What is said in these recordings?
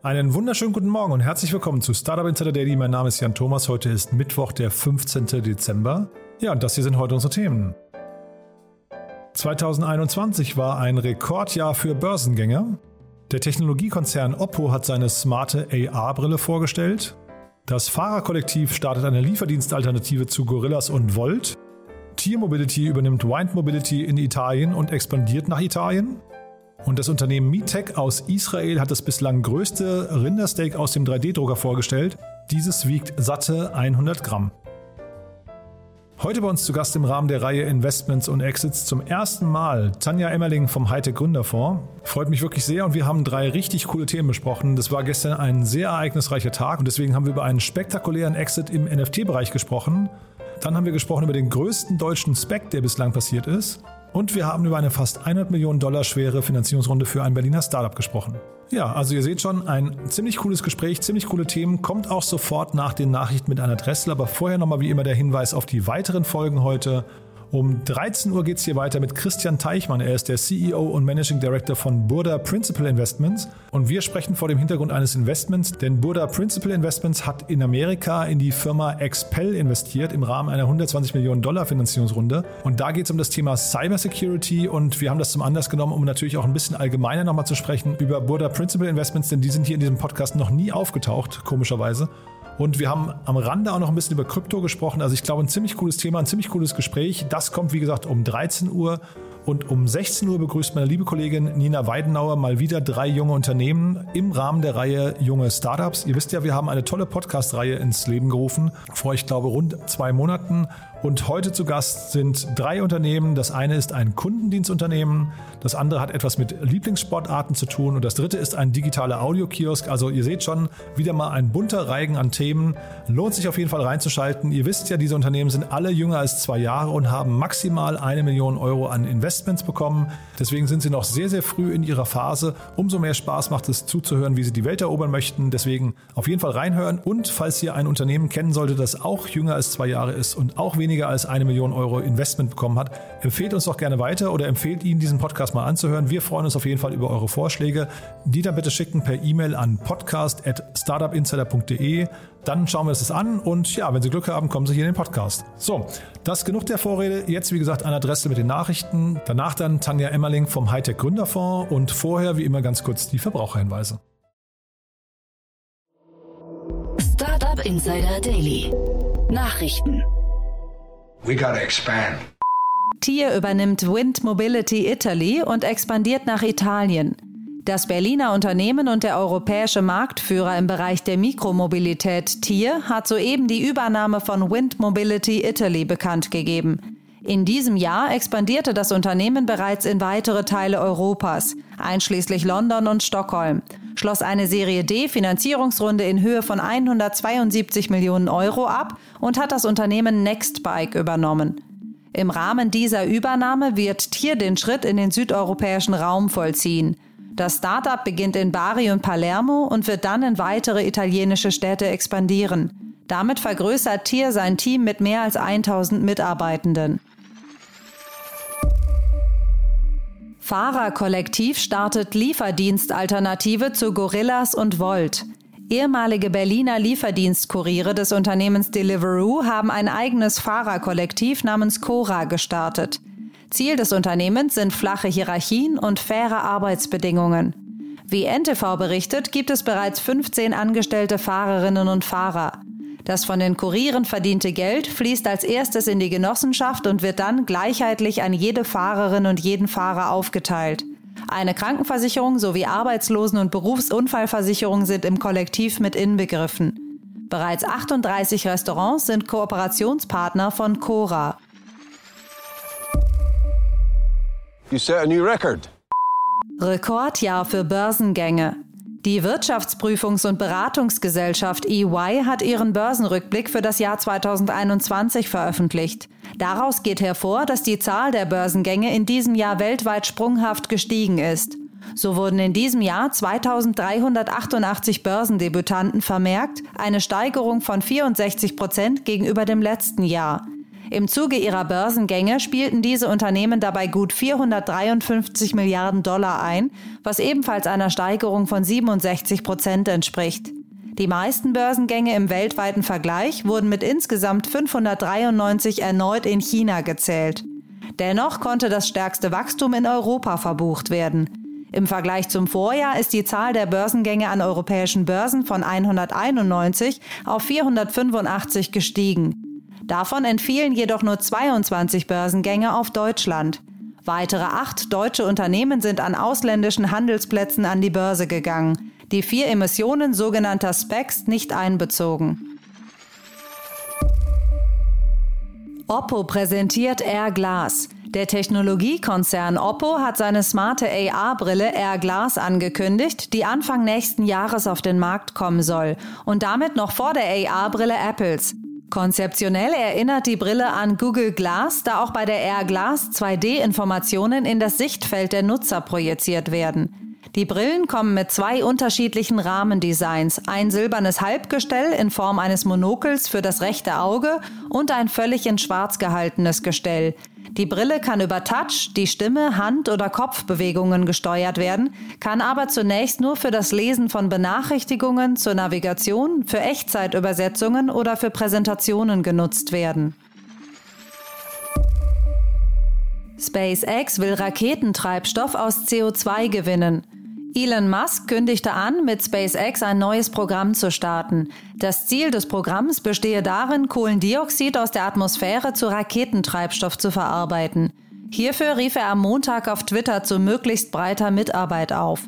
Einen wunderschönen guten Morgen und herzlich willkommen zu Startup Insider Daily. Mein Name ist Jan Thomas. Heute ist Mittwoch, der 15. Dezember. Ja, und das hier sind heute unsere Themen. 2021 war ein Rekordjahr für Börsengänger. Der Technologiekonzern Oppo hat seine smarte AR-Brille vorgestellt. Das Fahrerkollektiv startet eine Lieferdienstalternative zu Gorillas und Volt. Tier Mobility übernimmt Wind Mobility in Italien und expandiert nach Italien. Und das Unternehmen Meatech aus Israel hat das bislang größte Rindersteak aus dem 3D-Drucker vorgestellt. Dieses wiegt satte 100 Gramm. Heute bei uns zu Gast im Rahmen der Reihe Investments und Exits zum ersten Mal Tanja Emmerling vom Hightech Gründerfonds. Freut mich wirklich sehr und wir haben drei richtig coole Themen besprochen. Das war gestern ein sehr ereignisreicher Tag und deswegen haben wir über einen spektakulären Exit im NFT-Bereich gesprochen. Dann haben wir gesprochen über den größten deutschen Spec, der bislang passiert ist. Und wir haben über eine fast 100 Millionen Dollar schwere Finanzierungsrunde für ein Berliner Startup gesprochen. Ja, also ihr seht schon, ein ziemlich cooles Gespräch, ziemlich coole Themen, kommt auch sofort nach den Nachrichten mit einer Dressel, aber vorher nochmal wie immer der Hinweis auf die weiteren Folgen heute. Um 13 Uhr geht es hier weiter mit Christian Teichmann. Er ist der CEO und Managing Director von Burda Principal Investments. Und wir sprechen vor dem Hintergrund eines Investments, denn Burda Principal Investments hat in Amerika in die Firma Expel investiert im Rahmen einer 120 Millionen Dollar Finanzierungsrunde. Und da geht es um das Thema Cybersecurity und wir haben das zum Anlass genommen, um natürlich auch ein bisschen allgemeiner nochmal zu sprechen über Burda Principal Investments, denn die sind hier in diesem Podcast noch nie aufgetaucht, komischerweise. Und wir haben am Rande auch noch ein bisschen über Krypto gesprochen. Also ich glaube, ein ziemlich cooles Thema, ein ziemlich cooles Gespräch. Das kommt, wie gesagt, um 13 Uhr. Und um 16 Uhr begrüßt meine liebe Kollegin Nina Weidenauer mal wieder drei junge Unternehmen im Rahmen der Reihe Junge Startups. Ihr wisst ja, wir haben eine tolle Podcast-Reihe ins Leben gerufen, vor, ich glaube, rund zwei Monaten. Und heute zu Gast sind drei Unternehmen. Das eine ist ein Kundendienstunternehmen, das andere hat etwas mit Lieblingssportarten zu tun und das dritte ist ein digitaler Audiokiosk. Also ihr seht schon, wieder mal ein bunter Reigen an Themen. Lohnt sich auf jeden Fall reinzuschalten. Ihr wisst ja, diese Unternehmen sind alle jünger als zwei Jahre und haben maximal eine Million Euro an Investments bekommen. Deswegen sind sie noch sehr, sehr früh in ihrer Phase. Umso mehr Spaß macht es zuzuhören, wie sie die Welt erobern möchten. Deswegen auf jeden Fall reinhören und falls ihr ein Unternehmen kennen solltet, das auch jünger als zwei Jahre ist und auch wenig weniger als eine Million Euro Investment bekommen hat, empfehlt uns doch gerne weiter oder empfehlt Ihnen diesen Podcast mal anzuhören. Wir freuen uns auf jeden Fall über eure Vorschläge. Die dann bitte schicken per E-Mail an podcast.startupinsider.de. Dann schauen wir uns das an und ja, wenn Sie Glück haben, kommen Sie hier in den Podcast. So, das genug der Vorrede. Jetzt, wie gesagt, eine Adresse mit den Nachrichten. Danach dann Tanja Emmerling vom Hightech Gründerfonds und vorher, wie immer, ganz kurz die Verbraucherhinweise. Startup Insider Daily. Nachrichten. We gotta expand. Tier übernimmt Wind Mobility Italy und expandiert nach Italien. Das Berliner Unternehmen und der europäische Marktführer im Bereich der Mikromobilität Tier hat soeben die Übernahme von Wind Mobility Italy bekannt gegeben. In diesem Jahr expandierte das Unternehmen bereits in weitere Teile Europas, einschließlich London und Stockholm, schloss eine Serie D Finanzierungsrunde in Höhe von 172 Millionen Euro ab und hat das Unternehmen Nextbike übernommen. Im Rahmen dieser Übernahme wird Tier den Schritt in den südeuropäischen Raum vollziehen. Das Startup beginnt in Bari und Palermo und wird dann in weitere italienische Städte expandieren. Damit vergrößert Tier sein Team mit mehr als 1000 Mitarbeitenden. Fahrerkollektiv startet Lieferdienstalternative zu Gorillas und Volt. Ehemalige Berliner Lieferdienstkuriere des Unternehmens Deliveroo haben ein eigenes Fahrerkollektiv namens Cora gestartet. Ziel des Unternehmens sind flache Hierarchien und faire Arbeitsbedingungen. Wie NTV berichtet, gibt es bereits 15 angestellte Fahrerinnen und Fahrer. Das von den Kurieren verdiente Geld fließt als erstes in die Genossenschaft und wird dann gleichheitlich an jede Fahrerin und jeden Fahrer aufgeteilt. Eine Krankenversicherung sowie Arbeitslosen- und Berufsunfallversicherung sind im Kollektiv mit inbegriffen. Bereits 38 Restaurants sind Kooperationspartner von Cora. You set a new record. Rekordjahr für Börsengänge. Die Wirtschaftsprüfungs- und Beratungsgesellschaft EY hat ihren Börsenrückblick für das Jahr 2021 veröffentlicht. Daraus geht hervor, dass die Zahl der Börsengänge in diesem Jahr weltweit sprunghaft gestiegen ist. So wurden in diesem Jahr 2388 Börsendebütanten vermerkt, eine Steigerung von 64 Prozent gegenüber dem letzten Jahr. Im Zuge ihrer Börsengänge spielten diese Unternehmen dabei gut 453 Milliarden Dollar ein, was ebenfalls einer Steigerung von 67 Prozent entspricht. Die meisten Börsengänge im weltweiten Vergleich wurden mit insgesamt 593 erneut in China gezählt. Dennoch konnte das stärkste Wachstum in Europa verbucht werden. Im Vergleich zum Vorjahr ist die Zahl der Börsengänge an europäischen Börsen von 191 auf 485 gestiegen. Davon entfielen jedoch nur 22 Börsengänge auf Deutschland. Weitere acht deutsche Unternehmen sind an ausländischen Handelsplätzen an die Börse gegangen, die vier Emissionen sogenannter Specs nicht einbezogen. Oppo präsentiert Air Glass. Der Technologiekonzern Oppo hat seine smarte AR-Brille Air Glass angekündigt, die Anfang nächsten Jahres auf den Markt kommen soll und damit noch vor der AR-Brille Apples. Konzeptionell erinnert die Brille an Google Glass, da auch bei der Air Glass 2D-Informationen in das Sichtfeld der Nutzer projiziert werden. Die Brillen kommen mit zwei unterschiedlichen Rahmendesigns, ein silbernes Halbgestell in Form eines Monokels für das rechte Auge und ein völlig in schwarz gehaltenes Gestell. Die Brille kann über Touch, die Stimme, Hand- oder Kopfbewegungen gesteuert werden, kann aber zunächst nur für das Lesen von Benachrichtigungen, zur Navigation, für Echtzeitübersetzungen oder für Präsentationen genutzt werden. SpaceX will Raketentreibstoff aus CO2 gewinnen. Elon Musk kündigte an, mit SpaceX ein neues Programm zu starten. Das Ziel des Programms bestehe darin, Kohlendioxid aus der Atmosphäre zu Raketentreibstoff zu verarbeiten. Hierfür rief er am Montag auf Twitter zu möglichst breiter Mitarbeit auf.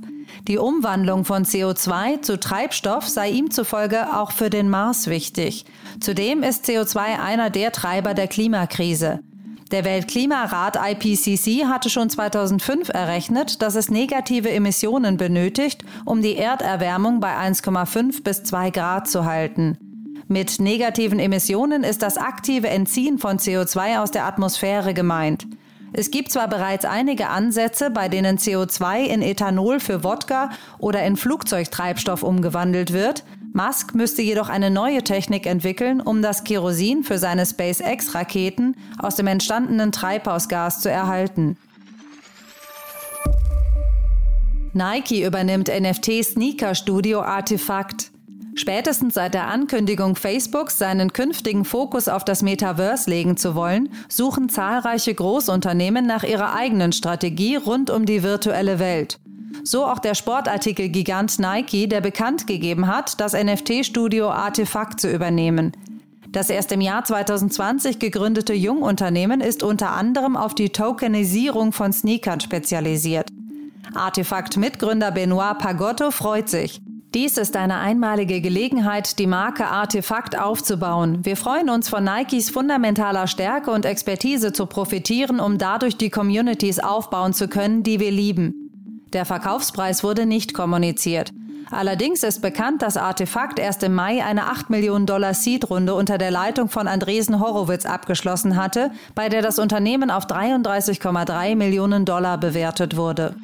Die Umwandlung von CO2 zu Treibstoff sei ihm zufolge auch für den Mars wichtig. Zudem ist CO2 einer der Treiber der Klimakrise. Der Weltklimarat IPCC hatte schon 2005 errechnet, dass es negative Emissionen benötigt, um die Erderwärmung bei 1,5 bis 2 Grad zu halten. Mit negativen Emissionen ist das aktive Entziehen von CO2 aus der Atmosphäre gemeint. Es gibt zwar bereits einige Ansätze, bei denen CO2 in Ethanol für Wodka oder in Flugzeugtreibstoff umgewandelt wird, Musk müsste jedoch eine neue Technik entwickeln, um das Kerosin für seine SpaceX-Raketen aus dem entstandenen Treibhausgas zu erhalten. Nike übernimmt NFT-Sneaker-Studio Artefakt. Spätestens seit der Ankündigung Facebooks, seinen künftigen Fokus auf das Metaverse legen zu wollen, suchen zahlreiche Großunternehmen nach ihrer eigenen Strategie rund um die virtuelle Welt. So auch der Sportartikelgigant Nike, der bekannt gegeben hat, das NFT-Studio Artefakt zu übernehmen. Das erst im Jahr 2020 gegründete Jungunternehmen ist unter anderem auf die Tokenisierung von Sneakern spezialisiert. Artefakt-Mitgründer Benoit Pagotto freut sich. Dies ist eine einmalige Gelegenheit, die Marke Artefakt aufzubauen. Wir freuen uns von Nikes fundamentaler Stärke und Expertise zu profitieren, um dadurch die Communities aufbauen zu können, die wir lieben. Der Verkaufspreis wurde nicht kommuniziert. Allerdings ist bekannt, dass Artefakt erst im Mai eine 8 Millionen Dollar Seed-Runde unter der Leitung von Andresen Horowitz abgeschlossen hatte, bei der das Unternehmen auf 33,3 Millionen Dollar bewertet wurde.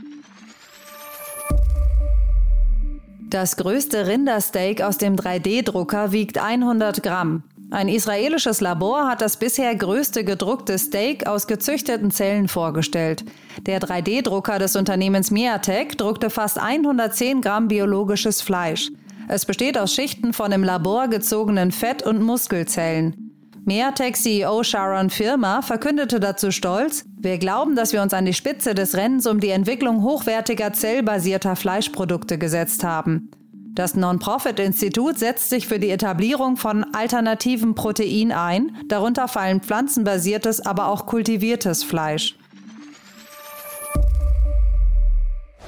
Das größte Rindersteak aus dem 3D-Drucker wiegt 100 Gramm. Ein israelisches Labor hat das bisher größte gedruckte Steak aus gezüchteten Zellen vorgestellt. Der 3D-Drucker des Unternehmens Miatech druckte fast 110 Gramm biologisches Fleisch. Es besteht aus Schichten von im Labor gezogenen Fett- und Muskelzellen. Meatech-CEO Sharon Firma verkündete dazu stolz, wir glauben, dass wir uns an die Spitze des Rennens um die Entwicklung hochwertiger zellbasierter Fleischprodukte gesetzt haben. Das Non-Profit-Institut setzt sich für die Etablierung von alternativen Protein ein, darunter fallen pflanzenbasiertes, aber auch kultiviertes Fleisch.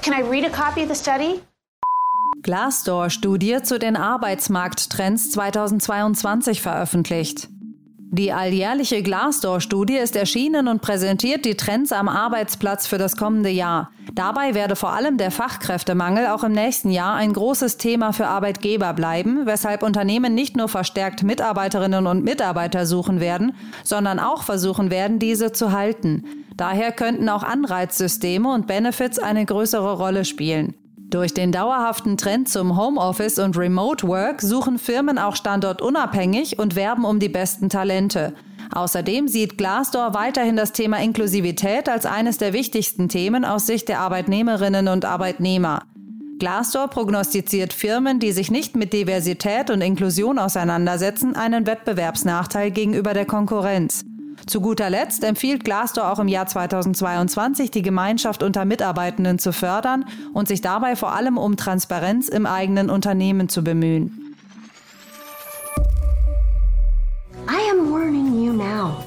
Can I read a copy of the study? Glassdoor-Studie zu den Arbeitsmarkttrends 2022 veröffentlicht. Die alljährliche Glassdoor-Studie ist erschienen und präsentiert die Trends am Arbeitsplatz für das kommende Jahr. Dabei werde vor allem der Fachkräftemangel auch im nächsten Jahr ein großes Thema für Arbeitgeber bleiben, weshalb Unternehmen nicht nur verstärkt Mitarbeiterinnen und Mitarbeiter suchen werden, sondern auch versuchen werden, diese zu halten. Daher könnten auch Anreizsysteme und Benefits eine größere Rolle spielen. Durch den dauerhaften Trend zum Homeoffice und Remote Work suchen Firmen auch standortunabhängig und werben um die besten Talente. Außerdem sieht Glassdoor weiterhin das Thema Inklusivität als eines der wichtigsten Themen aus Sicht der Arbeitnehmerinnen und Arbeitnehmer. Glassdoor prognostiziert Firmen, die sich nicht mit Diversität und Inklusion auseinandersetzen, einen Wettbewerbsnachteil gegenüber der Konkurrenz. Zu guter Letzt empfiehlt Glassdoor auch im Jahr 2022, die Gemeinschaft unter Mitarbeitenden zu fördern und sich dabei vor allem um Transparenz im eigenen Unternehmen zu bemühen. I am warning you now.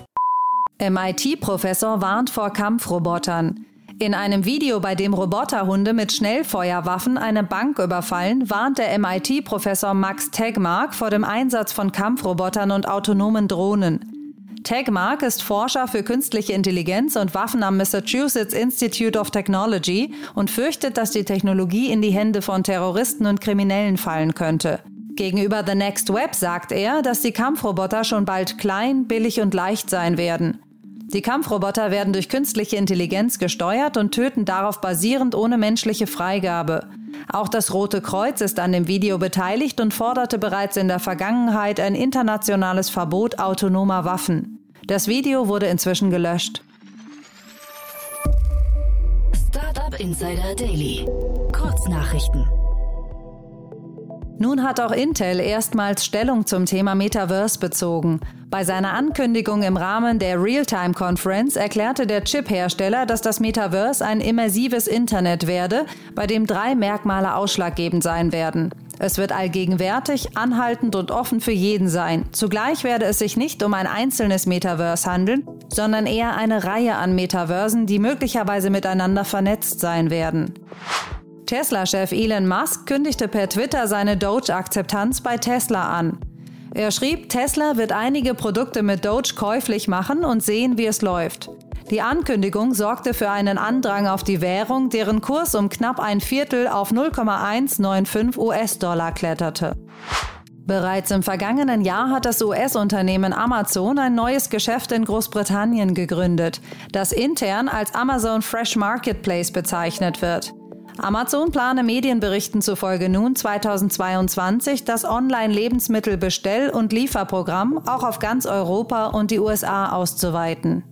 MIT-Professor warnt vor Kampfrobotern. In einem Video, bei dem Roboterhunde mit Schnellfeuerwaffen eine Bank überfallen, warnt der MIT-Professor Max Tegmark vor dem Einsatz von Kampfrobotern und autonomen Drohnen. Tegmark ist Forscher für künstliche Intelligenz und Waffen am Massachusetts Institute of Technology und fürchtet, dass die Technologie in die Hände von Terroristen und Kriminellen fallen könnte. Gegenüber The Next Web sagt er, dass die Kampfroboter schon bald klein, billig und leicht sein werden. Die Kampfroboter werden durch künstliche Intelligenz gesteuert und töten darauf basierend ohne menschliche Freigabe. Auch das Rote Kreuz ist an dem Video beteiligt und forderte bereits in der Vergangenheit ein internationales Verbot autonomer Waffen. Das Video wurde inzwischen gelöscht. Startup Insider Daily. Kurznachrichten. Nun hat auch Intel erstmals Stellung zum Thema Metaverse bezogen. Bei seiner Ankündigung im Rahmen der Realtime Conference erklärte der Chip-Hersteller, dass das Metaverse ein immersives Internet werde, bei dem drei Merkmale ausschlaggebend sein werden. Es wird allgegenwärtig, anhaltend und offen für jeden sein. Zugleich werde es sich nicht um ein einzelnes Metaverse handeln, sondern eher eine Reihe an Metaversen, die möglicherweise miteinander vernetzt sein werden. Tesla-Chef Elon Musk kündigte per Twitter seine Doge-Akzeptanz bei Tesla an. Er schrieb, Tesla wird einige Produkte mit Doge käuflich machen und sehen, wie es läuft. Die Ankündigung sorgte für einen Andrang auf die Währung, deren Kurs um knapp ein Viertel auf 0,195 US-Dollar kletterte. Bereits im vergangenen Jahr hat das US-Unternehmen Amazon ein neues Geschäft in Großbritannien gegründet, das intern als Amazon Fresh Marketplace bezeichnet wird. Amazon plane Medienberichten zufolge nun 2022 das Online-Lebensmittelbestell- und Lieferprogramm auch auf ganz Europa und die USA auszuweiten.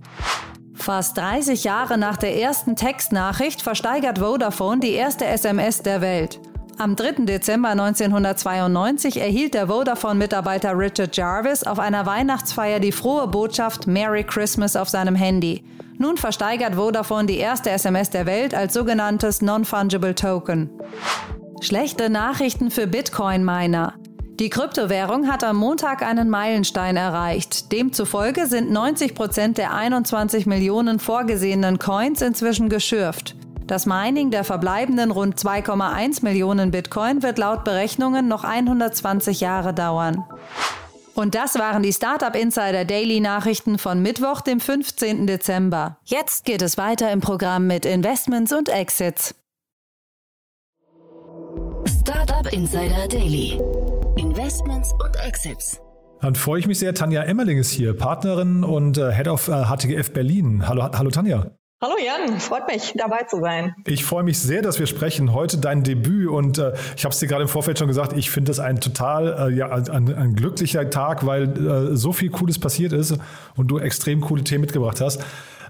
Fast 30 Jahre nach der ersten Textnachricht versteigert Vodafone die erste SMS der Welt. Am 3. Dezember 1992 erhielt der Vodafone-Mitarbeiter Richard Jarvis auf einer Weihnachtsfeier die frohe Botschaft Merry Christmas auf seinem Handy. Nun versteigert Vodafone die erste SMS der Welt als sogenanntes Non-Fungible Token. Schlechte Nachrichten für Bitcoin-Miner. Die Kryptowährung hat am Montag einen Meilenstein erreicht. Demzufolge sind 90 Prozent der 21 Millionen vorgesehenen Coins inzwischen geschürft. Das Mining der verbleibenden rund 2,1 Millionen Bitcoin wird laut Berechnungen noch 120 Jahre dauern. Und das waren die Startup Insider Daily Nachrichten von Mittwoch, dem 15. Dezember. Jetzt geht es weiter im Programm mit Investments und Exits. Startup Insider Daily. Investments und Exits. Dann freue ich mich sehr. Tanja Emmerling ist hier, Partnerin und äh, Head of HTGF Berlin. Hallo, hallo Tanja. Hallo Jan, freut mich dabei zu sein. Ich freue mich sehr, dass wir sprechen. Heute dein Debüt und äh, ich habe es dir gerade im Vorfeld schon gesagt, ich finde das ein total, äh, ja, ein, ein, glücklicher Tag, weil äh, so viel Cooles passiert ist und du extrem coole Themen mitgebracht hast.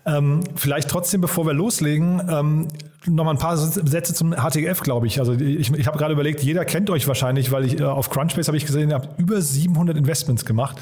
Ähm, vielleicht trotzdem, bevor wir loslegen, ähm, nochmal ein paar Sätze zum HTGF, glaube ich. Also ich, ich habe gerade überlegt, jeder kennt euch wahrscheinlich, weil ich äh, auf Crunchbase habe ich gesehen, ihr habt über 700 Investments gemacht.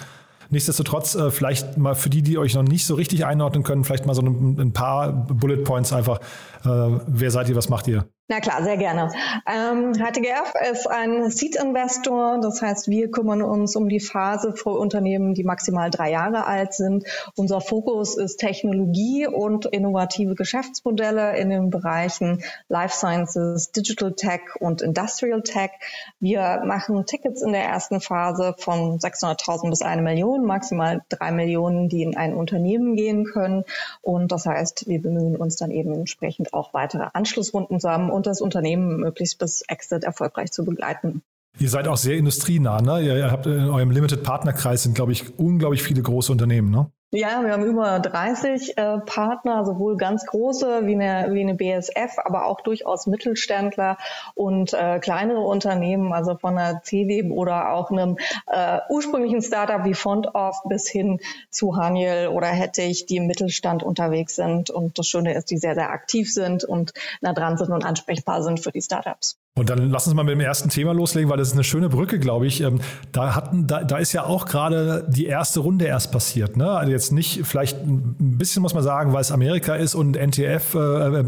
Nichtsdestotrotz, äh, vielleicht mal für die, die euch noch nicht so richtig einordnen können, vielleicht mal so ein, ein paar Bullet Points einfach. Äh, wer seid ihr, was macht ihr? Na klar, sehr gerne. Ähm, HTGF ist ein Seed-Investor, das heißt, wir kümmern uns um die Phase für Unternehmen, die maximal drei Jahre alt sind. Unser Fokus ist Technologie und innovative Geschäftsmodelle in den Bereichen Life Sciences, Digital Tech und Industrial Tech. Wir machen Tickets in der ersten Phase von 600.000 bis eine Million, maximal drei Millionen, die in ein Unternehmen gehen können. Und das heißt, wir bemühen uns dann eben entsprechend auch weitere Anschlussrunden zu haben und das Unternehmen möglichst bis Exit erfolgreich zu begleiten. Ihr seid auch sehr industrienah, ne? Ihr habt in eurem Limited Partnerkreis sind, glaube ich, unglaublich viele große Unternehmen, ne? Ja, wir haben über 30 äh, Partner, sowohl ganz große wie eine, wie eine BSF, aber auch durchaus Mittelständler und äh, kleinere Unternehmen, also von einer CWEB oder auch einem äh, ursprünglichen Startup wie FontOff bis hin zu Haniel oder Hettich, die im Mittelstand unterwegs sind. Und das Schöne ist, die sehr, sehr aktiv sind und nah dran sind und ansprechbar sind für die Startups. Und dann lass uns mal mit dem ersten Thema loslegen, weil das ist eine schöne Brücke, glaube ich. Ähm, da, hatten, da, da ist ja auch gerade die erste Runde erst passiert. Ne? Also jetzt nicht, vielleicht ein bisschen muss man sagen, weil es Amerika ist und NTF, äh, äh,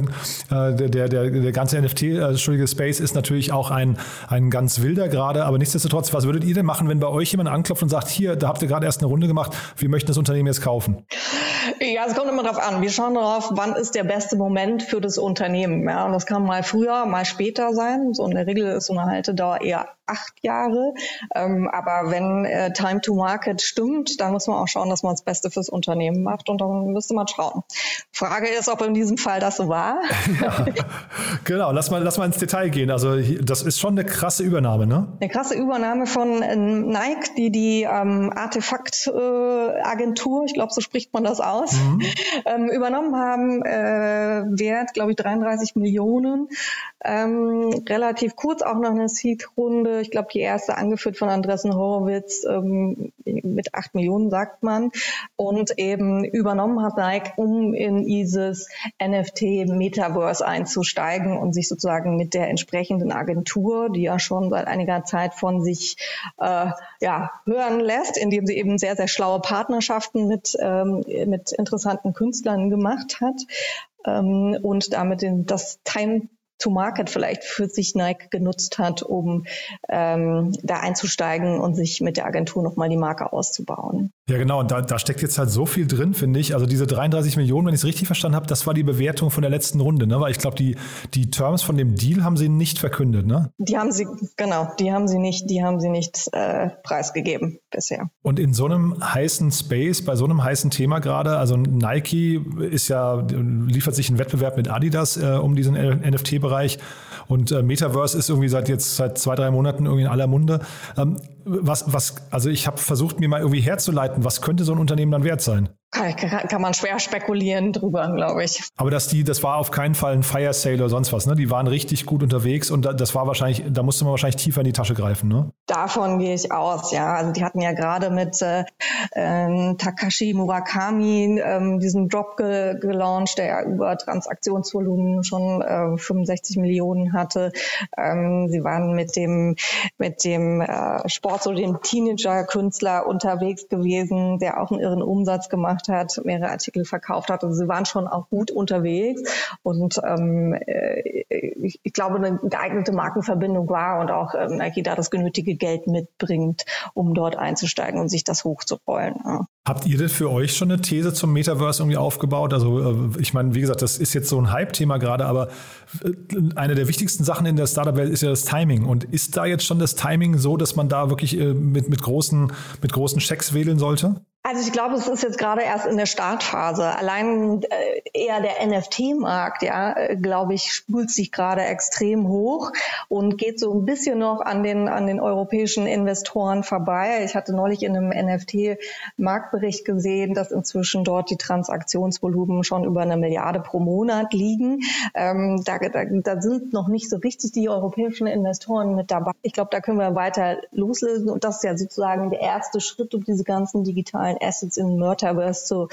der, der, der ganze NFT, äh, Entschuldige, Space ist natürlich auch ein, ein ganz wilder gerade. Aber nichtsdestotrotz, was würdet ihr denn machen, wenn bei euch jemand anklopft und sagt, hier, da habt ihr gerade erst eine Runde gemacht, wir möchten das Unternehmen jetzt kaufen? Ja, es kommt immer darauf an. Wir schauen darauf, wann ist der beste Moment für das Unternehmen. Ja, und das kann mal früher, mal später sein. So in der Regel ist so eine Haltedauer eher acht Jahre. Ähm, aber wenn äh, Time to Market stimmt, dann muss man auch schauen, dass man das Beste fürs Unternehmen macht und dann müsste man schauen. Frage ist, ob in diesem Fall das so war. Ja, genau, lass mal, lass mal ins Detail gehen. Also das ist schon eine krasse Übernahme, ne? Eine krasse Übernahme von äh, Nike, die die ähm, Artefakt-Agentur, äh, ich glaube, so spricht man das aus, mhm. ähm, übernommen haben. Äh, Wert, glaube ich, 33 Millionen. Ähm, relativ kurz auch noch eine Seed-Runde. Ich glaube, die erste angeführt von Andressen Horowitz ähm, mit acht Millionen, sagt man. Und eben übernommen hat Nike, um in dieses NFT-Metaverse einzusteigen und sich sozusagen mit der entsprechenden Agentur, die ja schon seit einiger Zeit von sich äh, ja, hören lässt, indem sie eben sehr, sehr schlaue Partnerschaften mit, ähm, mit interessanten Künstlern gemacht hat ähm, und damit den, das Time to Market vielleicht für sich Nike genutzt hat, um ähm, da einzusteigen und sich mit der Agentur nochmal die Marke auszubauen. Ja, genau. Und da, da steckt jetzt halt so viel drin, finde ich. Also diese 33 Millionen, wenn ich es richtig verstanden habe, das war die Bewertung von der letzten Runde, ne? Weil ich glaube, die, die Terms von dem Deal haben sie nicht verkündet, ne? Die haben sie, genau, die haben sie nicht, die haben sie nicht äh, preisgegeben bisher. Und in so einem heißen Space, bei so einem heißen Thema gerade, also Nike ist ja, liefert sich einen Wettbewerb mit Adidas äh, um diesen NFT-Bereich und äh, Metaverse ist irgendwie seit jetzt seit zwei, drei Monaten irgendwie in aller Munde. Ähm, was, was, also ich habe versucht, mir mal irgendwie herzuleiten, was könnte so ein Unternehmen dann wert sein? Kann, kann man schwer spekulieren drüber, glaube ich. Aber dass die, das war auf keinen Fall ein Fire Sale oder sonst was, ne? Die waren richtig gut unterwegs und das war wahrscheinlich, da musste man wahrscheinlich tiefer in die Tasche greifen, ne? Davon gehe ich aus, ja. Also die hatten ja gerade mit äh, äh, Takashi Murakami ähm, diesen Drop ge gelauncht, der ja über Transaktionsvolumen schon äh, 65 Millionen hatte. Ähm, sie waren mit dem mit dem äh, Sport, so dem Teenager-Künstler unterwegs gewesen, der auch einen irren Umsatz gemacht gemacht hat, mehrere Artikel verkauft hat. Also sie waren schon auch gut unterwegs und ähm, äh, ich, ich, glaube, eine geeignete Markenverbindung war und auch ähm, Nike da das genötige Geld mitbringt, um dort einzusteigen und sich das hochzurollen. Ja. Habt ihr denn für euch schon eine These zum Metaverse irgendwie aufgebaut? Also äh, ich meine, wie gesagt, das ist jetzt so ein Hype-Thema gerade, aber äh, eine der wichtigsten Sachen in der Startup-Welt ist ja das Timing. Und ist da jetzt schon das Timing so, dass man da wirklich mit, mit, großen, mit großen Schecks wedeln sollte? Also ich glaube, es ist jetzt gerade erst in der Startphase. Allein äh, eher der NFT-Markt, ja, äh, glaube ich, spült sich gerade extrem hoch und geht so ein bisschen noch an den an den europäischen Investoren vorbei. Ich hatte neulich in einem NFT-Marktbericht gesehen, dass inzwischen dort die Transaktionsvolumen schon über eine Milliarde pro Monat liegen. Ähm, da, da, da sind noch nicht so richtig die europäischen Investoren mit dabei. Ich glaube, da können wir weiter loslösen und das ist ja sozusagen der erste Schritt, um diese ganzen digitalen Assets in Metaverse zu,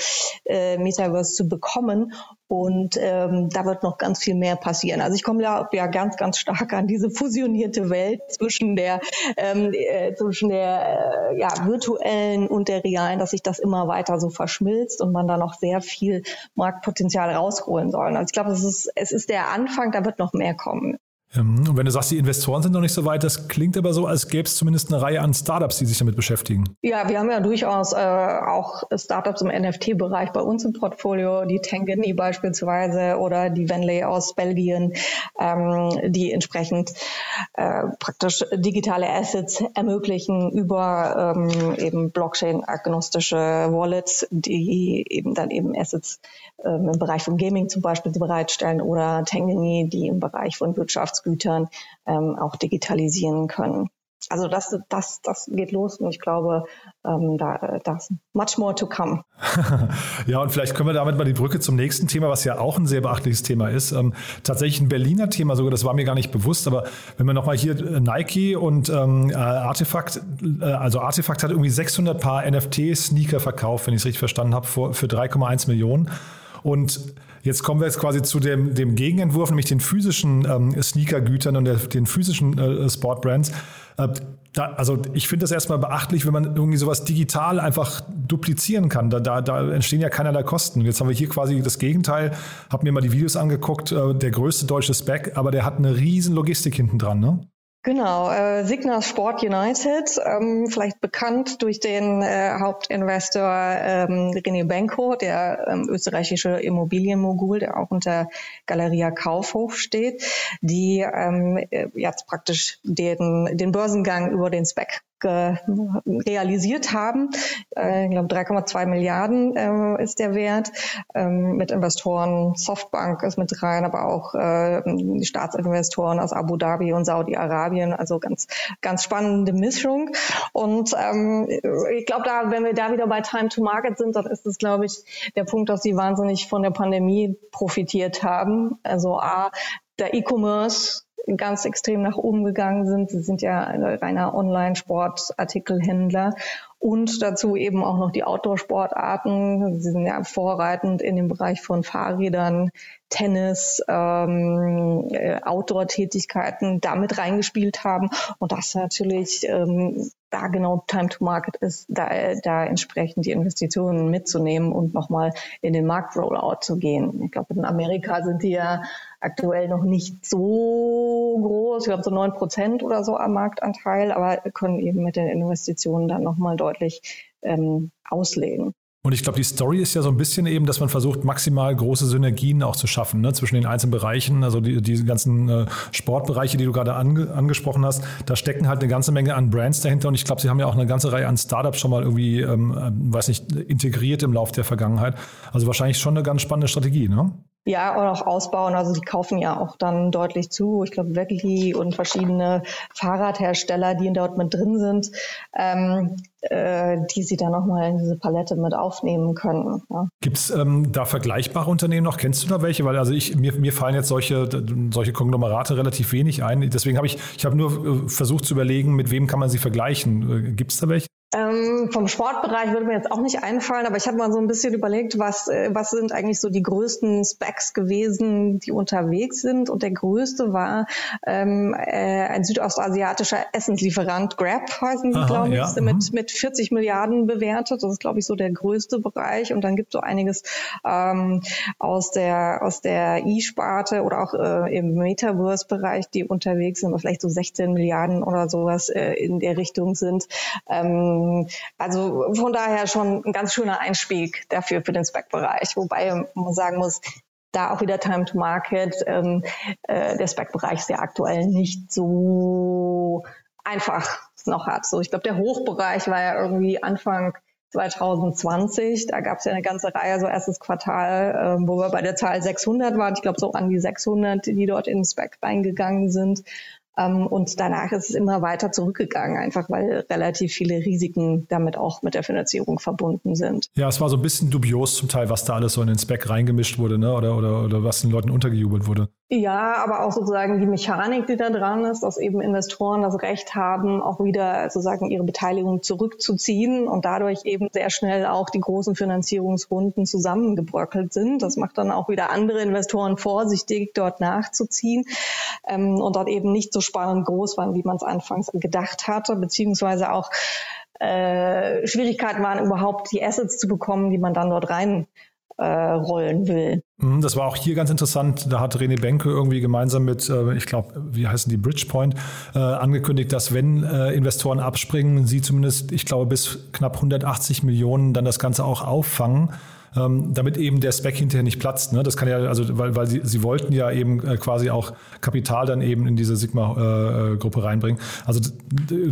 äh, Metaverse zu bekommen. Und ähm, da wird noch ganz viel mehr passieren. Also ich komme ja, ja ganz, ganz stark an diese fusionierte Welt zwischen der, ähm, äh, zwischen der äh, ja, virtuellen und der realen, dass sich das immer weiter so verschmilzt und man da noch sehr viel Marktpotenzial rausholen soll. Also ich glaube, es ist, es ist der Anfang, da wird noch mehr kommen. Ähm, und wenn du sagst, die Investoren sind noch nicht so weit, das klingt aber so, als gäbe es zumindest eine Reihe an Startups, die sich damit beschäftigen. Ja, wir haben ja durchaus äh, auch Startups im NFT-Bereich bei uns im Portfolio, die Tangany beispielsweise oder die Venley aus Belgien, ähm, die entsprechend äh, praktisch digitale Assets ermöglichen über ähm, eben Blockchain-agnostische Wallets, die eben dann eben Assets ähm, im Bereich von Gaming zum Beispiel bereitstellen oder Tangany, die im Bereich von Wirtschaftsgütern ähm, auch digitalisieren können. Also das, das, das geht los und ich glaube, ähm, da, das much more to come. ja, und vielleicht können wir damit mal die Brücke zum nächsten Thema, was ja auch ein sehr beachtliches Thema ist. Ähm, tatsächlich ein Berliner Thema sogar, das war mir gar nicht bewusst, aber wenn wir nochmal hier äh, Nike und ähm, äh, Artefakt, äh, also Artefakt hat irgendwie 600 Paar NFT-Sneaker verkauft, wenn ich es richtig verstanden habe, für 3,1 Millionen. Und Jetzt kommen wir jetzt quasi zu dem, dem Gegenentwurf, nämlich den physischen ähm, Sneakergütern und der, den physischen äh, Sportbrands. Äh, da, also ich finde das erstmal beachtlich, wenn man irgendwie sowas digital einfach duplizieren kann. Da, da, da entstehen ja keinerlei Kosten. Jetzt haben wir hier quasi das Gegenteil. Hab mir mal die Videos angeguckt. Äh, der größte deutsche Spec, aber der hat eine riesen Logistik hinten dran. Ne? Genau, äh, Signa Sport United, ähm, vielleicht bekannt durch den äh, Hauptinvestor ähm, René Benko, der ähm, österreichische Immobilienmogul, der auch unter Galeria Kaufhof steht, die ähm, äh, jetzt praktisch den, den Börsengang über den SPEC realisiert haben. Äh, ich glaube 3,2 Milliarden äh, ist der Wert. Ähm, mit Investoren Softbank ist mit rein, aber auch äh, die Staatsinvestoren aus Abu Dhabi und Saudi-Arabien. Also ganz ganz spannende Mischung. Und ähm, ich glaube, da wenn wir da wieder bei Time to Market sind, dann ist es glaube ich der Punkt, dass sie wahnsinnig von der Pandemie profitiert haben. Also a der E-Commerce ganz extrem nach oben gegangen sind. Sie sind ja ein reiner Online-Sportartikelhändler und dazu eben auch noch die Outdoor-Sportarten. Sie sind ja vorreitend in dem Bereich von Fahrrädern, Tennis, ähm, äh, Outdoor-Tätigkeiten damit reingespielt haben und das natürlich ähm, da genau Time to Market ist, da, da entsprechend die Investitionen mitzunehmen und nochmal in den Markt-Rollout zu gehen. Ich glaube, in Amerika sind die ja aktuell noch nicht so groß, ich glaube so neun Prozent oder so am Marktanteil, aber können eben mit den Investitionen dann nochmal deutlich ähm, auslegen. Und ich glaube, die Story ist ja so ein bisschen eben, dass man versucht, maximal große Synergien auch zu schaffen ne, zwischen den einzelnen Bereichen. Also die, diese ganzen äh, Sportbereiche, die du gerade ange angesprochen hast, da stecken halt eine ganze Menge an Brands dahinter. Und ich glaube, sie haben ja auch eine ganze Reihe an Startups schon mal irgendwie, ähm, äh, weiß nicht, integriert im Lauf der Vergangenheit. Also wahrscheinlich schon eine ganz spannende Strategie, ne? Ja, und auch ausbauen. Also die kaufen ja auch dann deutlich zu. Ich glaube, Wegli und verschiedene Fahrradhersteller, die dort mit drin sind, ähm, äh, die sie dann nochmal in diese Palette mit aufnehmen können. Ja. Gibt es ähm, da vergleichbare Unternehmen noch? Kennst du da welche? Weil also ich, mir, mir fallen jetzt solche, solche Konglomerate relativ wenig ein. Deswegen habe ich, ich habe nur äh, versucht zu überlegen, mit wem kann man sie vergleichen. Äh, Gibt es da welche? Ähm, vom Sportbereich würde mir jetzt auch nicht einfallen, aber ich habe mal so ein bisschen überlegt, was, äh, was sind eigentlich so die größten Specs gewesen, die unterwegs sind. Und der größte war ähm, äh, ein südostasiatischer Essenslieferant, Grab heißen sie, glaube ich, ja. mit, mhm. mit 40 Milliarden bewertet. Das ist, glaube ich, so der größte Bereich. Und dann gibt es so einiges ähm, aus der aus der E-Sparte oder auch äh, im Metaverse-Bereich, die unterwegs sind, vielleicht so 16 Milliarden oder sowas äh, in der Richtung sind. Ähm, ähm, also von daher schon ein ganz schöner Einstieg dafür für den Spec-Bereich, wobei man sagen muss, da auch wieder Time to Market. Ähm, äh, der Spec-Bereich ist ja aktuell nicht so einfach noch hat. So, ich glaube, der Hochbereich war ja irgendwie Anfang 2020. Da gab es ja eine ganze Reihe, so erstes Quartal, äh, wo wir bei der Zahl 600 waren. Ich glaube, so an die 600, die dort in den Spec reingegangen sind. Ähm, und danach ist es immer weiter zurückgegangen, einfach weil relativ viele Risiken damit auch mit der Finanzierung verbunden sind. Ja, es war so ein bisschen dubios zum Teil, was da alles so in den Spec reingemischt wurde, ne? oder, oder, oder was den Leuten untergejubelt wurde. Ja, aber auch sozusagen die Mechanik, die da dran ist, dass eben Investoren das Recht haben, auch wieder sozusagen ihre Beteiligung zurückzuziehen und dadurch eben sehr schnell auch die großen Finanzierungsrunden zusammengebröckelt sind. Das macht dann auch wieder andere Investoren vorsichtig, dort nachzuziehen ähm, und dort eben nicht so spannend groß waren, wie man es anfangs gedacht hatte, beziehungsweise auch äh, Schwierigkeiten waren, überhaupt die Assets zu bekommen, die man dann dort rein rollen will. Mhm, das war auch hier ganz interessant. Da hat René Benke irgendwie gemeinsam mit, äh, ich glaube, wie heißen die, Bridgepoint, äh, angekündigt, dass wenn äh, Investoren abspringen, sie zumindest, ich glaube, bis knapp 180 Millionen dann das Ganze auch auffangen ähm, damit eben der Spec hinterher nicht platzt. Ne? Das kann ja, also weil, weil sie, sie wollten ja eben äh, quasi auch Kapital dann eben in diese Sigma-Gruppe äh, reinbringen. Also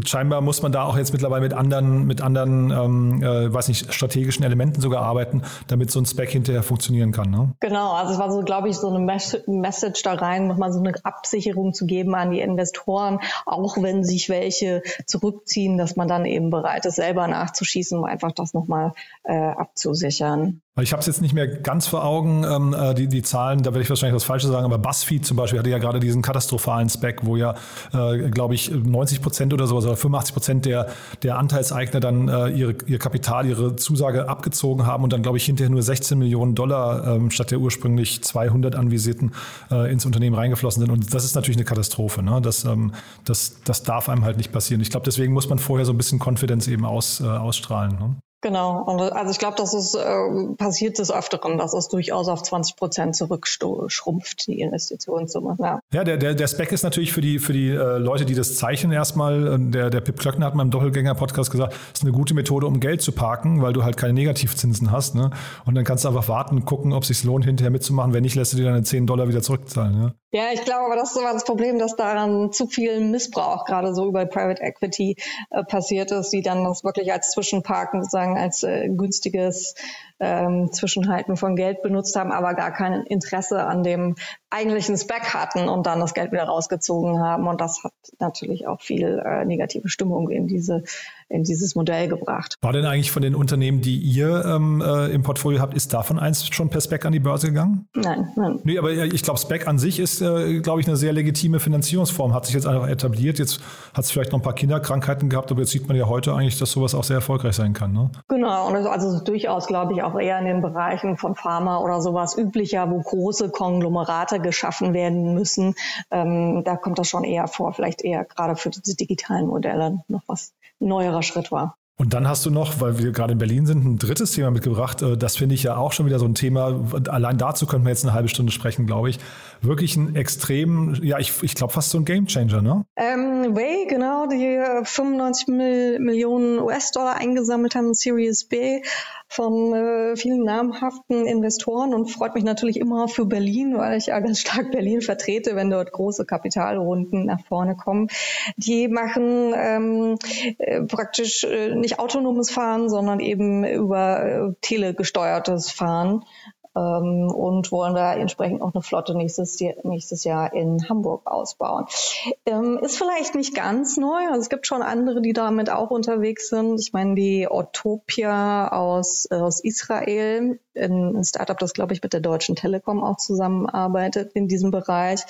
scheinbar muss man da auch jetzt mittlerweile mit anderen, mit anderen, ähm, äh, weiß nicht, strategischen Elementen sogar arbeiten, damit so ein Spec hinterher funktionieren kann. Ne? Genau, also es war so, glaube ich, so eine Message da rein, nochmal so eine Absicherung zu geben an die Investoren, auch wenn sich welche zurückziehen, dass man dann eben bereit ist, selber nachzuschießen, um einfach das nochmal äh, abzusichern. Ich habe es jetzt nicht mehr ganz vor Augen, ähm, äh, die, die Zahlen, da werde ich wahrscheinlich was Falsches sagen, aber BuzzFeed zum Beispiel hatte ja gerade diesen katastrophalen Spec, wo ja, äh, glaube ich, 90 Prozent oder so, oder 85 Prozent der, der Anteilseigner dann äh, ihre, ihr Kapital, ihre Zusage abgezogen haben und dann, glaube ich, hinterher nur 16 Millionen Dollar ähm, statt der ursprünglich 200 anvisierten äh, ins Unternehmen reingeflossen sind. Und das ist natürlich eine Katastrophe. Ne? Das, ähm, das, das darf einem halt nicht passieren. Ich glaube, deswegen muss man vorher so ein bisschen Confidence eben aus, äh, ausstrahlen. Ne? Genau. Und also ich glaube, dass es äh, passiert des Öfteren, dass es durchaus auf 20 Prozent zurückschrumpft, die Investitionssumme. Ja, ja der, der, der Spec ist natürlich für die, für die äh, Leute, die das zeichnen, erstmal, äh, der, der Pip Klöckner hat mal im Doppelgänger-Podcast gesagt, ist eine gute Methode, um Geld zu parken, weil du halt keine Negativzinsen hast. Ne? Und dann kannst du einfach warten gucken, ob es sich lohnt, hinterher mitzumachen. Wenn nicht, lässt du dir deine 10 Dollar wieder zurückzahlen. Ne? Ja, ich glaube, aber das ist so das Problem, dass daran zu viel Missbrauch gerade so über Private Equity äh, passiert ist, die dann das wirklich als Zwischenparken sozusagen als äh, günstiges ähm, Zwischenhalten von Geld benutzt haben, aber gar kein Interesse an dem eigentlichen Spec hatten und dann das Geld wieder rausgezogen haben. Und das hat natürlich auch viel äh, negative Stimmung in diese in dieses Modell gebracht. War denn eigentlich von den Unternehmen, die ihr ähm, äh, im Portfolio habt, ist davon eins schon per Spec an die Börse gegangen? Nein, nein. Nee, aber ich glaube, Spec an sich ist, äh, glaube ich, eine sehr legitime Finanzierungsform, hat sich jetzt einfach etabliert. Jetzt hat es vielleicht noch ein paar Kinderkrankheiten gehabt, aber jetzt sieht man ja heute eigentlich, dass sowas auch sehr erfolgreich sein kann. Ne? Genau, und also, also durchaus, glaube ich, auch eher in den Bereichen von Pharma oder sowas üblicher, wo große Konglomerate geschaffen werden müssen. Ähm, da kommt das schon eher vor, vielleicht eher gerade für diese digitalen Modelle noch was neuerer Schritt war. Und dann hast du noch, weil wir gerade in Berlin sind, ein drittes Thema mitgebracht. Äh, das finde ich ja auch schon wieder so ein Thema. Allein dazu könnten wir jetzt eine halbe Stunde sprechen, glaube ich. Wirklich ein extrem, ja, ich, ich glaube fast so ein Gamechanger, ne? Ähm, Way, genau, die 95 Millionen US-Dollar eingesammelt haben, Series B von äh, vielen namhaften Investoren und freut mich natürlich immer für Berlin, weil ich ja ganz stark Berlin vertrete, wenn dort große Kapitalrunden nach vorne kommen. Die machen ähm, äh, praktisch äh, nicht autonomes Fahren, sondern eben über äh, telegesteuertes Fahren ähm, und wollen da entsprechend auch eine Flotte nächstes, nächstes Jahr in Hamburg ausbauen. Ähm, ist vielleicht nicht ganz neu, also es gibt schon andere, die damit auch unterwegs sind. Ich meine, die Autopia aus, aus Israel, ein Startup, das, glaube ich, mit der Deutschen Telekom auch zusammenarbeitet in diesem Bereich,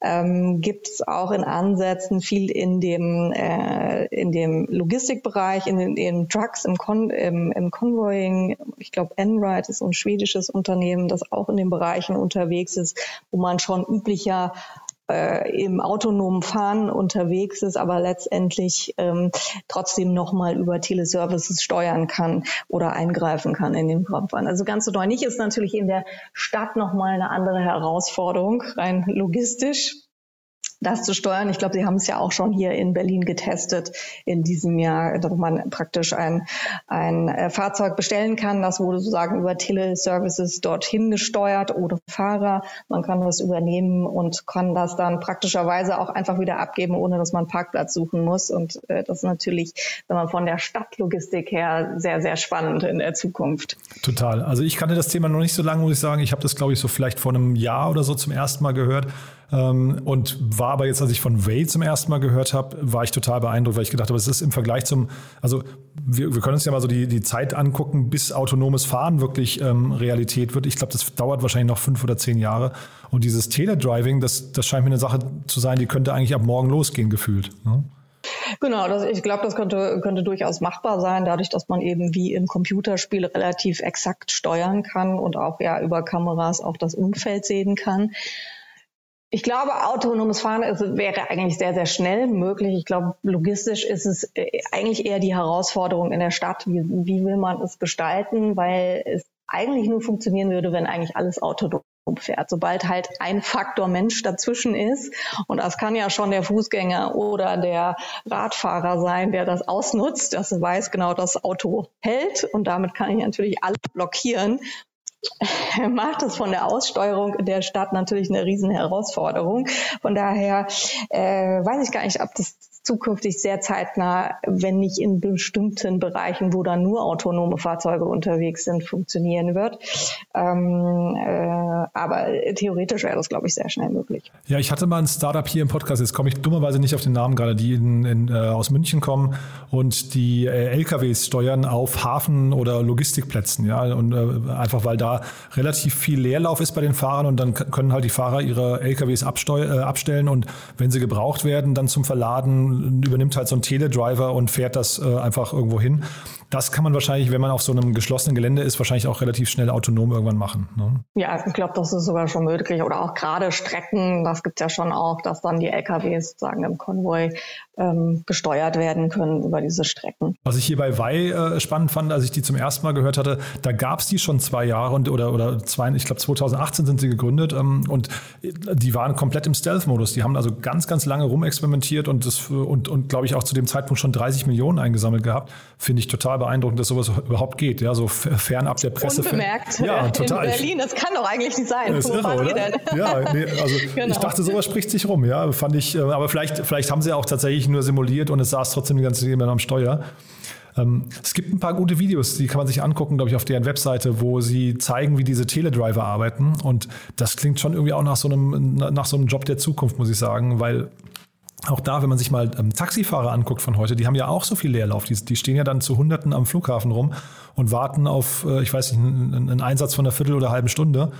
ähm, gibt es auch in Ansätzen viel in dem, äh, in dem Logistikbereich, in den, in Trucks, im, Con im, im Convoying. Ich glaube, Enride ist ein schwedisches Unternehmen, das auch in den Bereichen unterwegs ist, wo man schon üblicher äh, im autonomen Fahren unterwegs ist, aber letztendlich ähm, trotzdem nochmal über Teleservices steuern kann oder eingreifen kann in den Kopfbahn. Also ganz so neu nicht ist natürlich in der Stadt nochmal eine andere Herausforderung, rein logistisch das zu steuern. Ich glaube, Sie haben es ja auch schon hier in Berlin getestet in diesem Jahr, wo man praktisch ein, ein äh, Fahrzeug bestellen kann. Das wurde sozusagen über Teleservices dorthin gesteuert oder Fahrer. Man kann das übernehmen und kann das dann praktischerweise auch einfach wieder abgeben, ohne dass man einen Parkplatz suchen muss. Und äh, das ist natürlich, wenn man von der Stadtlogistik her, sehr, sehr spannend in der Zukunft. Total. Also ich kannte das Thema noch nicht so lange, muss ich sagen. Ich habe das, glaube ich, so vielleicht vor einem Jahr oder so zum ersten Mal gehört. Ähm, und war aber jetzt, als ich von Way zum ersten Mal gehört habe, war ich total beeindruckt, weil ich gedacht habe, es ist im Vergleich zum, also wir, wir können uns ja mal so die, die Zeit angucken, bis autonomes Fahren wirklich ähm, Realität wird. Ich glaube, das dauert wahrscheinlich noch fünf oder zehn Jahre. Und dieses Teledriving, das, das scheint mir eine Sache zu sein, die könnte eigentlich ab morgen losgehen, gefühlt. Ne? Genau, das, ich glaube, das könnte, könnte durchaus machbar sein, dadurch, dass man eben wie im Computerspiel relativ exakt steuern kann und auch ja über Kameras auch das Umfeld sehen kann. Ich glaube, autonomes Fahren ist, wäre eigentlich sehr, sehr schnell möglich. Ich glaube, logistisch ist es äh, eigentlich eher die Herausforderung in der Stadt. Wie, wie will man es gestalten? Weil es eigentlich nur funktionieren würde, wenn eigentlich alles autonom fährt. Sobald halt ein Faktor Mensch dazwischen ist, und das kann ja schon der Fußgänger oder der Radfahrer sein, der das ausnutzt, das weiß genau, das Auto hält und damit kann ich natürlich alles blockieren macht es von der Aussteuerung der Stadt natürlich eine riesen Herausforderung. Von daher äh, weiß ich gar nicht, ob das zukünftig sehr zeitnah, wenn nicht in bestimmten Bereichen, wo dann nur autonome Fahrzeuge unterwegs sind, funktionieren wird. Ähm, äh, aber theoretisch wäre das, glaube ich, sehr schnell möglich. Ja, ich hatte mal ein Startup hier im Podcast, jetzt komme ich dummerweise nicht auf den Namen gerade, die in, in, äh, aus München kommen und die äh, LKWs steuern auf Hafen- oder Logistikplätzen. Ja, und äh, einfach weil da relativ viel Leerlauf ist bei den Fahrern und dann können halt die Fahrer ihre LKWs äh, abstellen und wenn sie gebraucht werden, dann zum Verladen übernimmt halt so ein Teledriver und fährt das äh, einfach irgendwo hin. Das kann man wahrscheinlich, wenn man auf so einem geschlossenen Gelände ist, wahrscheinlich auch relativ schnell autonom irgendwann machen. Ne? Ja, ich glaube, das ist sogar schon möglich. Oder auch gerade Strecken, das gibt es ja schon auch, dass dann die LKWs sozusagen im Konvoi ähm, gesteuert werden können über diese Strecken. Was ich hier bei Wei äh, spannend fand, als ich die zum ersten Mal gehört hatte, da gab es die schon zwei Jahre und, oder, oder zwei, ich glaube 2018 sind sie gegründet ähm, und die waren komplett im Stealth-Modus. Die haben also ganz, ganz lange rumexperimentiert und, das, und, und glaube ich auch zu dem Zeitpunkt schon 30 Millionen eingesammelt gehabt. Finde ich total beeindruckend, dass sowas überhaupt geht. Ja, so fernab der Presse. Unbemerkt. Ja, total. In Berlin, das kann doch eigentlich nicht sein. Das ist irre, oder? Ja, nee, also genau. ich dachte, sowas spricht sich rum. Ja, fand ich. Äh, aber vielleicht, vielleicht haben sie auch tatsächlich nur simuliert und es saß trotzdem die ganze Zeit jemand am Steuer. Ähm, es gibt ein paar gute Videos, die kann man sich angucken, glaube ich, auf deren Webseite, wo sie zeigen, wie diese Teledriver arbeiten. Und das klingt schon irgendwie auch nach so einem, nach so einem Job der Zukunft, muss ich sagen, weil auch da, wenn man sich mal ähm, Taxifahrer anguckt von heute, die haben ja auch so viel Leerlauf. Die, die stehen ja dann zu Hunderten am Flughafen rum und warten auf, äh, ich weiß nicht, einen, einen Einsatz von einer Viertel oder halben Stunde.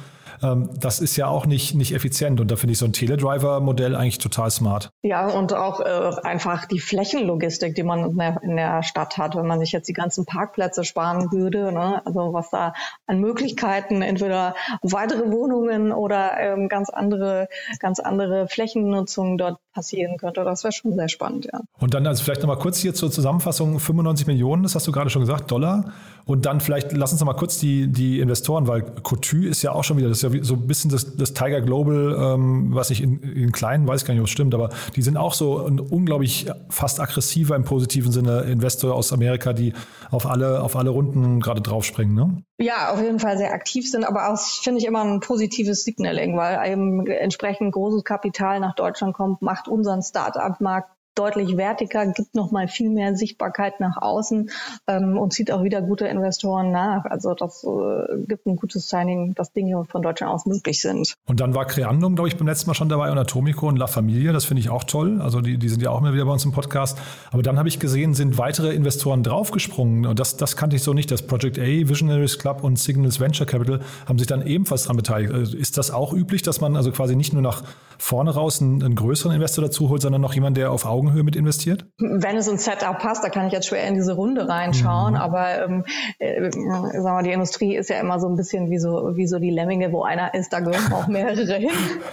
Ähm, das ist ja auch nicht, nicht effizient. Und da finde ich so ein Teledriver-Modell eigentlich total smart. Ja, und auch äh, einfach die Flächenlogistik, die man in der, in der, Stadt hat, wenn man sich jetzt die ganzen Parkplätze sparen würde. Ne? Also was da an Möglichkeiten, entweder weitere Wohnungen oder ähm, ganz andere, ganz andere Flächennutzung dort passieren könnte. Das wäre schon sehr spannend, ja. Und dann also vielleicht nochmal kurz hier zur Zusammenfassung, 95 Millionen, das hast du gerade schon gesagt, Dollar. Und dann vielleicht, lass uns noch mal kurz die, die Investoren, weil Cotu ist ja auch schon wieder, das ist ja so ein bisschen das, das Tiger Global, ähm, was ich in, in kleinen, weiß gar nicht, ob es stimmt, aber die sind auch so ein unglaublich fast aggressiver im positiven Sinne Investor aus Amerika, die auf alle, auf alle Runden gerade draufspringen, ne? Ja, auf jeden Fall sehr aktiv sind, aber auch finde ich immer ein positives Signaling, weil eben entsprechend großes Kapital nach Deutschland kommt, macht unseren Start-up-Markt deutlich wertiger, gibt noch mal viel mehr Sichtbarkeit nach außen ähm, und zieht auch wieder gute Investoren nach. Also das äh, gibt ein gutes Signing, dass Dinge von Deutschland aus möglich sind. Und dann war Creandum, glaube ich, beim letzten Mal schon dabei und Atomico und La Familia. Das finde ich auch toll. Also die, die sind ja auch immer wieder bei uns im Podcast. Aber dann habe ich gesehen, sind weitere Investoren draufgesprungen. Und das, das kannte ich so nicht. Das Project A, Visionaries Club und Signals Venture Capital haben sich dann ebenfalls daran beteiligt. Also ist das auch üblich, dass man also quasi nicht nur nach vorne raus einen, einen größeren Investor dazu holt, sondern noch jemand, der auf Augenhöhe mit investiert? Wenn es ins Setup passt, da kann ich jetzt schwer in diese Runde reinschauen, mhm. aber ähm, äh, sagen wir, die Industrie ist ja immer so ein bisschen wie so, wie so die Lemminge, wo einer ist, da gehören auch mehrere hin.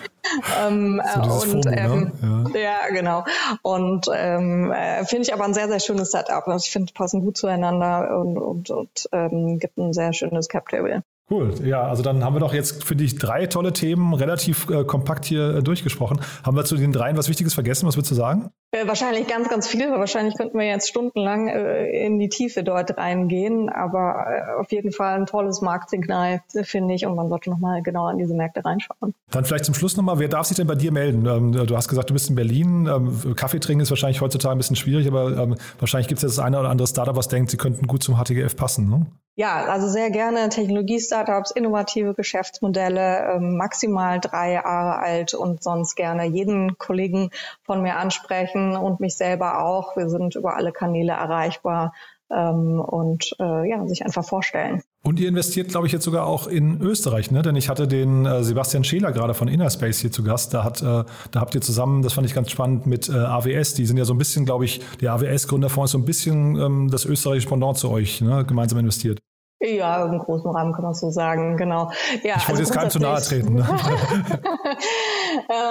ähm, so und ähm, ne? ja. ja. genau. Und ähm, äh, finde ich aber ein sehr, sehr schönes Setup. Also ich finde, passen gut zueinander und, und, und ähm, gibt ein sehr schönes Cap-Table. Cool, ja, also dann haben wir doch jetzt für dich drei tolle Themen relativ äh, kompakt hier äh, durchgesprochen. Haben wir zu den dreien was Wichtiges vergessen? Was würdest du sagen? Äh, wahrscheinlich ganz, ganz viel. Wahrscheinlich könnten wir jetzt stundenlang äh, in die Tiefe dort reingehen, aber äh, auf jeden Fall ein tolles Marktsignal, finde ich, und man sollte nochmal genau an diese Märkte reinschauen. Dann vielleicht zum Schluss nochmal, wer darf sich denn bei dir melden? Ähm, du hast gesagt, du bist in Berlin. Ähm, Kaffee trinken ist wahrscheinlich heutzutage ein bisschen schwierig, aber ähm, wahrscheinlich gibt es jetzt das eine oder andere Startup, was denkt, sie könnten gut zum HTGF passen. Ne? Ja, also sehr gerne Technologie-Startups, innovative Geschäftsmodelle, ähm, maximal drei Jahre alt und sonst gerne jeden Kollegen von mir ansprechen und mich selber auch. Wir sind über alle Kanäle erreichbar ähm, und äh, ja, sich einfach vorstellen. Und ihr investiert, glaube ich, jetzt sogar auch in Österreich, ne? Denn ich hatte den äh, Sebastian Scheler gerade von Innerspace hier zu Gast. Da, hat, äh, da habt ihr zusammen, das fand ich ganz spannend, mit äh, AWS, die sind ja so ein bisschen, glaube ich, der AWS-Gründerfonds ist so ein bisschen ähm, das österreichische Pendant zu euch, ne? gemeinsam investiert. Ja, im großen Rahmen kann man so sagen, genau. Ja, ich wollte also jetzt keinem zu nahe treten. Ne?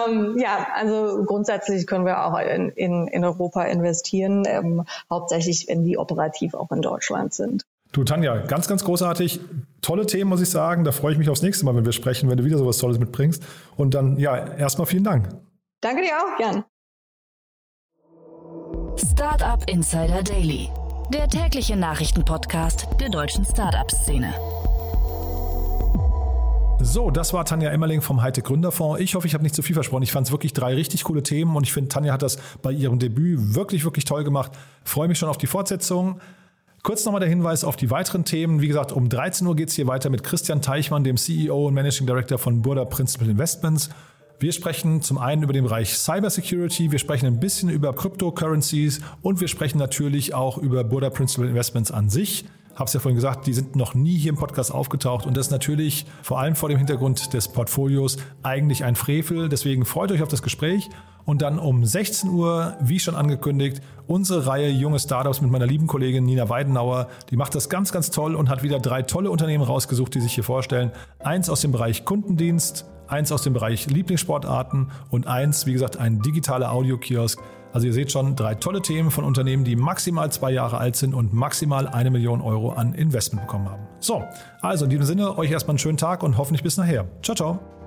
ähm, ja, also grundsätzlich können wir auch in, in, in Europa investieren, ähm, hauptsächlich wenn die operativ auch in Deutschland sind. Du Tanja, ganz, ganz großartig. Tolle Themen, muss ich sagen. Da freue ich mich aufs nächste Mal, wenn wir sprechen, wenn du wieder sowas Tolles mitbringst. Und dann, ja, erstmal vielen Dank. Danke dir auch, Jan. Startup Insider Daily, der tägliche Nachrichtenpodcast der deutschen Startup-Szene. So, das war Tanja Emmerling vom Hightech Gründerfonds. Ich hoffe, ich habe nicht zu viel versprochen. Ich fand es wirklich drei richtig coole Themen und ich finde, Tanja hat das bei ihrem Debüt wirklich, wirklich toll gemacht. Freue mich schon auf die Fortsetzung. Kurz nochmal der Hinweis auf die weiteren Themen. Wie gesagt, um 13 Uhr geht es hier weiter mit Christian Teichmann, dem CEO und Managing Director von Burda Principal Investments. Wir sprechen zum einen über den Bereich Cybersecurity, wir sprechen ein bisschen über Cryptocurrencies und wir sprechen natürlich auch über Burda Principal Investments an sich. Habe es ja vorhin gesagt, die sind noch nie hier im Podcast aufgetaucht und das ist natürlich vor allem vor dem Hintergrund des Portfolios eigentlich ein Frevel. Deswegen freut euch auf das Gespräch und dann um 16 Uhr, wie schon angekündigt, unsere Reihe Junge Startups mit meiner lieben Kollegin Nina Weidenauer. Die macht das ganz, ganz toll und hat wieder drei tolle Unternehmen rausgesucht, die sich hier vorstellen. Eins aus dem Bereich Kundendienst, eins aus dem Bereich Lieblingssportarten und eins, wie gesagt, ein digitaler Audiokiosk also ihr seht schon drei tolle Themen von Unternehmen, die maximal zwei Jahre alt sind und maximal eine Million Euro an Investment bekommen haben. So, also in diesem Sinne euch erstmal einen schönen Tag und hoffentlich bis nachher. Ciao, ciao.